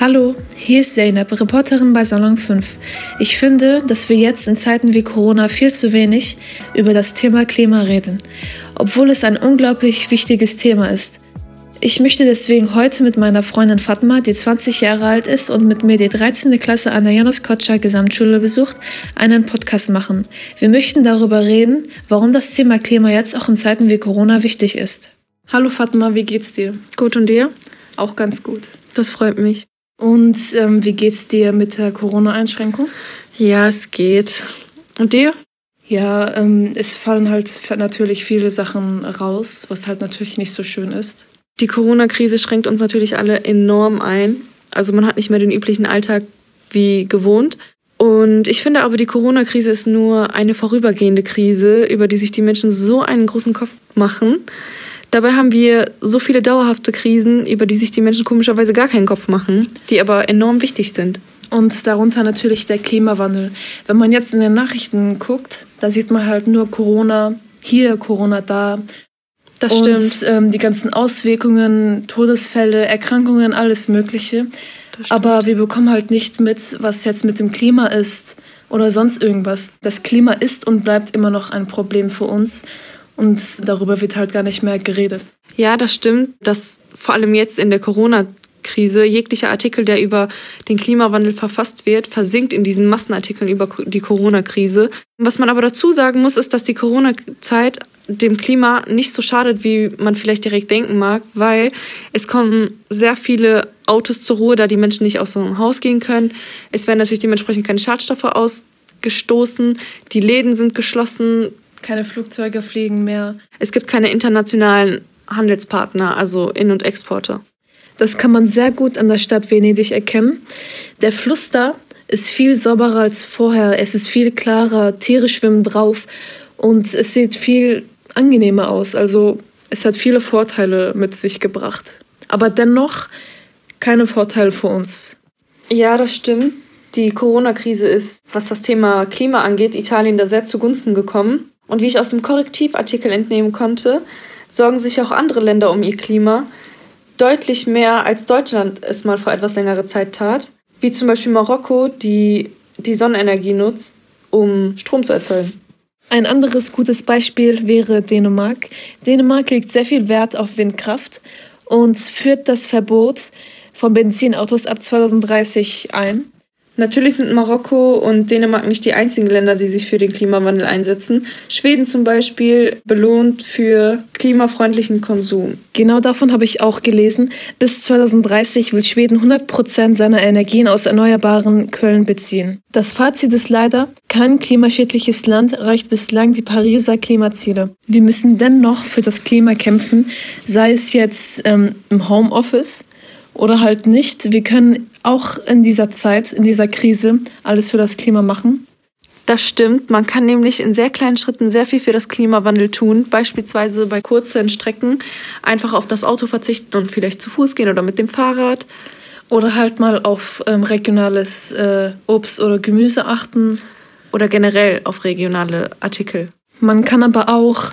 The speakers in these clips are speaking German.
Hallo, hier ist Zeynep, Reporterin bei Salon 5. Ich finde, dass wir jetzt in Zeiten wie Corona viel zu wenig über das Thema Klima reden, obwohl es ein unglaublich wichtiges Thema ist. Ich möchte deswegen heute mit meiner Freundin Fatma, die 20 Jahre alt ist und mit mir die 13. Klasse an der Janos Kotscher Gesamtschule besucht, einen Podcast machen. Wir möchten darüber reden, warum das Thema Klima jetzt auch in Zeiten wie Corona wichtig ist. Hallo Fatma, wie geht's dir? Gut und dir? Auch ganz gut. Das freut mich. Und ähm, wie geht's dir mit der Corona-Einschränkung? Ja, es geht. Und dir? Ja, ähm, es fallen halt natürlich viele Sachen raus, was halt natürlich nicht so schön ist. Die Corona-Krise schränkt uns natürlich alle enorm ein. Also man hat nicht mehr den üblichen Alltag wie gewohnt. Und ich finde aber, die Corona-Krise ist nur eine vorübergehende Krise, über die sich die Menschen so einen großen Kopf machen. Dabei haben wir so viele dauerhafte Krisen, über die sich die Menschen komischerweise gar keinen Kopf machen, die aber enorm wichtig sind. Und darunter natürlich der Klimawandel. Wenn man jetzt in den Nachrichten guckt, da sieht man halt nur Corona hier, Corona da. Das und, stimmt. Ähm, die ganzen Auswirkungen, Todesfälle, Erkrankungen, alles Mögliche. Aber wir bekommen halt nicht mit, was jetzt mit dem Klima ist oder sonst irgendwas. Das Klima ist und bleibt immer noch ein Problem für uns. Und darüber wird halt gar nicht mehr geredet. Ja, das stimmt, dass vor allem jetzt in der Corona-Krise jeglicher Artikel, der über den Klimawandel verfasst wird, versinkt in diesen Massenartikeln über die Corona-Krise. Was man aber dazu sagen muss, ist, dass die Corona-Zeit dem Klima nicht so schadet, wie man vielleicht direkt denken mag, weil es kommen sehr viele Autos zur Ruhe, da die Menschen nicht aus dem Haus gehen können. Es werden natürlich dementsprechend keine Schadstoffe ausgestoßen, die Läden sind geschlossen, keine Flugzeuge fliegen mehr. Es gibt keine internationalen Handelspartner, also In- und Exporte. Das kann man sehr gut an der Stadt Venedig erkennen. Der Fluss da ist viel sauberer als vorher. Es ist viel klarer, Tiere schwimmen drauf und es sieht viel angenehmer aus. Also es hat viele Vorteile mit sich gebracht. Aber dennoch keine Vorteile für uns. Ja, das stimmt. Die Corona-Krise ist, was das Thema Klima angeht, Italien da sehr zugunsten gekommen. Und wie ich aus dem Korrektivartikel entnehmen konnte, sorgen sich auch andere Länder um ihr Klima deutlich mehr, als Deutschland es mal vor etwas längerer Zeit tat. Wie zum Beispiel Marokko, die die Sonnenenergie nutzt, um Strom zu erzeugen. Ein anderes gutes Beispiel wäre Dänemark. Dänemark legt sehr viel Wert auf Windkraft und führt das Verbot von Benzinautos ab 2030 ein. Natürlich sind Marokko und Dänemark nicht die einzigen Länder, die sich für den Klimawandel einsetzen. Schweden zum Beispiel belohnt für klimafreundlichen Konsum. Genau davon habe ich auch gelesen. Bis 2030 will Schweden 100 Prozent seiner Energien aus erneuerbaren Quellen beziehen. Das Fazit ist leider, kein klimaschädliches Land erreicht bislang die Pariser Klimaziele. Wir müssen dennoch für das Klima kämpfen, sei es jetzt ähm, im Homeoffice oder halt nicht. Wir können auch in dieser Zeit, in dieser Krise, alles für das Klima machen. Das stimmt. Man kann nämlich in sehr kleinen Schritten sehr viel für das Klimawandel tun. Beispielsweise bei kurzen Strecken einfach auf das Auto verzichten und vielleicht zu Fuß gehen oder mit dem Fahrrad. Oder halt mal auf ähm, regionales äh, Obst oder Gemüse achten. Oder generell auf regionale Artikel. Man kann aber auch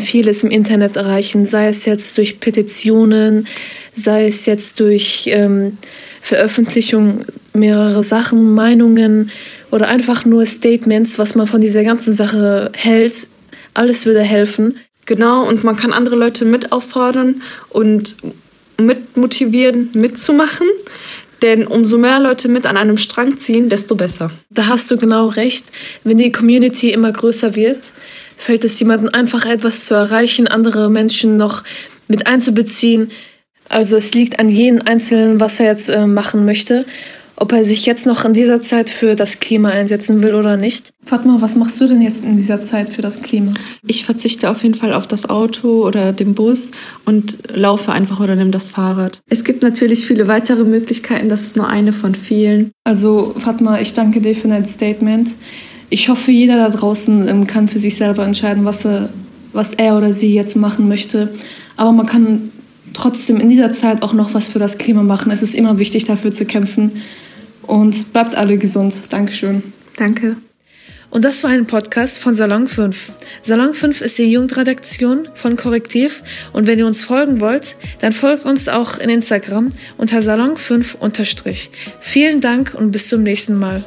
vieles im Internet erreichen, sei es jetzt durch Petitionen, sei es jetzt durch ähm, Veröffentlichung mehrerer Sachen, Meinungen oder einfach nur Statements, was man von dieser ganzen Sache hält. Alles würde helfen. Genau, und man kann andere Leute mit auffordern und mit motivieren, mitzumachen. Denn umso mehr Leute mit an einem Strang ziehen, desto besser. Da hast du genau recht. Wenn die Community immer größer wird, fällt es jemandem einfach etwas zu erreichen, andere Menschen noch mit einzubeziehen. Also es liegt an jedem Einzelnen, was er jetzt äh, machen möchte. Ob er sich jetzt noch in dieser Zeit für das Klima einsetzen will oder nicht. Fatma, was machst du denn jetzt in dieser Zeit für das Klima? Ich verzichte auf jeden Fall auf das Auto oder den Bus und laufe einfach oder nehme das Fahrrad. Es gibt natürlich viele weitere Möglichkeiten, das ist nur eine von vielen. Also Fatma, ich danke dir für dein Statement. Ich hoffe, jeder da draußen ähm, kann für sich selber entscheiden, was er, was er oder sie jetzt machen möchte. Aber man kann trotzdem in dieser Zeit auch noch was für das Klima machen. Es ist immer wichtig, dafür zu kämpfen. Und bleibt alle gesund. Dankeschön. Danke. Und das war ein Podcast von Salon 5. Salon 5 ist die Jugendredaktion von Korrektiv und wenn ihr uns folgen wollt, dann folgt uns auch in Instagram unter Salon 5 unterstrich. Vielen Dank und bis zum nächsten Mal.